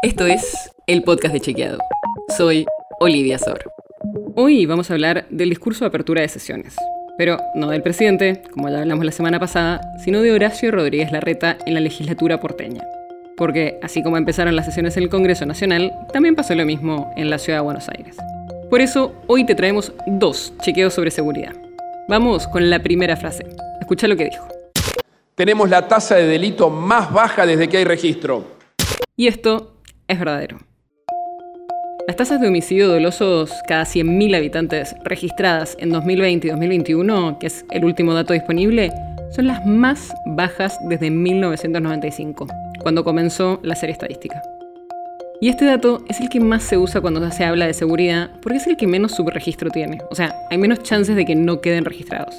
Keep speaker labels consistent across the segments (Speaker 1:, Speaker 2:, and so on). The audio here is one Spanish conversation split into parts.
Speaker 1: Esto es el podcast de Chequeado. Soy Olivia Sor. Hoy vamos a hablar del discurso de apertura de sesiones. Pero no del presidente, como ya hablamos la semana pasada, sino de Horacio Rodríguez Larreta en la legislatura porteña. Porque así como empezaron las sesiones en el Congreso Nacional, también pasó lo mismo en la ciudad de Buenos Aires. Por eso, hoy te traemos dos chequeos sobre seguridad. Vamos con la primera frase. Escucha lo que dijo.
Speaker 2: Tenemos la tasa de delito más baja desde que hay registro.
Speaker 1: Y esto es verdadero. Las tasas de homicidio dolosos cada 100.000 habitantes registradas en 2020 y 2021, que es el último dato disponible, son las más bajas desde 1995, cuando comenzó la serie estadística. Y este dato es el que más se usa cuando se habla de seguridad, porque es el que menos subregistro tiene, o sea, hay menos chances de que no queden registrados.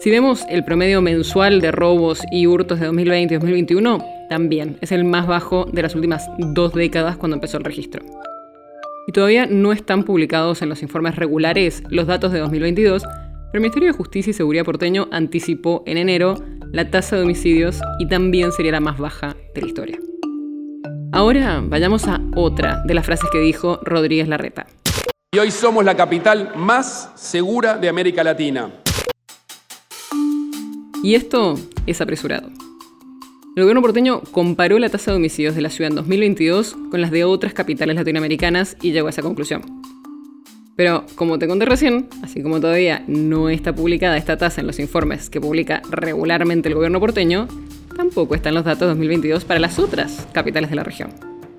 Speaker 1: Si vemos el promedio mensual de robos y hurtos de 2020 y 2021, también es el más bajo de las últimas dos décadas cuando empezó el registro y todavía no están publicados en los informes regulares los datos de 2022, pero el Ministerio de Justicia y Seguridad porteño anticipó en enero la tasa de homicidios y también sería la más baja de la historia. Ahora vayamos a otra de las frases que dijo Rodríguez Larreta.
Speaker 2: Y hoy somos la capital más segura de América Latina.
Speaker 1: Y esto es apresurado. El gobierno porteño comparó la tasa de homicidios de la ciudad en 2022 con las de otras capitales latinoamericanas y llegó a esa conclusión. Pero, como te conté recién, así como todavía no está publicada esta tasa en los informes que publica regularmente el gobierno porteño, tampoco están los datos de 2022 para las otras capitales de la región.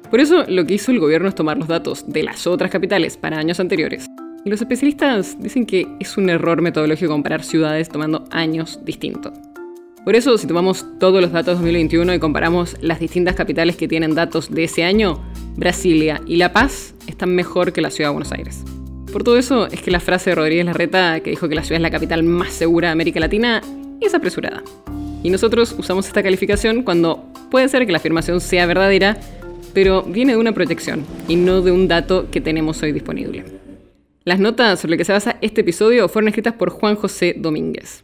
Speaker 1: Por eso, lo que hizo el gobierno es tomar los datos de las otras capitales para años anteriores. Y los especialistas dicen que es un error metodológico comparar ciudades tomando años distintos. Por eso, si tomamos todos los datos de 2021 y comparamos las distintas capitales que tienen datos de ese año, Brasilia y La Paz están mejor que la ciudad de Buenos Aires. Por todo eso es que la frase de Rodríguez Larreta, que dijo que la ciudad es la capital más segura de América Latina, es apresurada. Y nosotros usamos esta calificación cuando puede ser que la afirmación sea verdadera, pero viene de una proyección y no de un dato que tenemos hoy disponible. Las notas sobre las que se basa este episodio fueron escritas por Juan José Domínguez.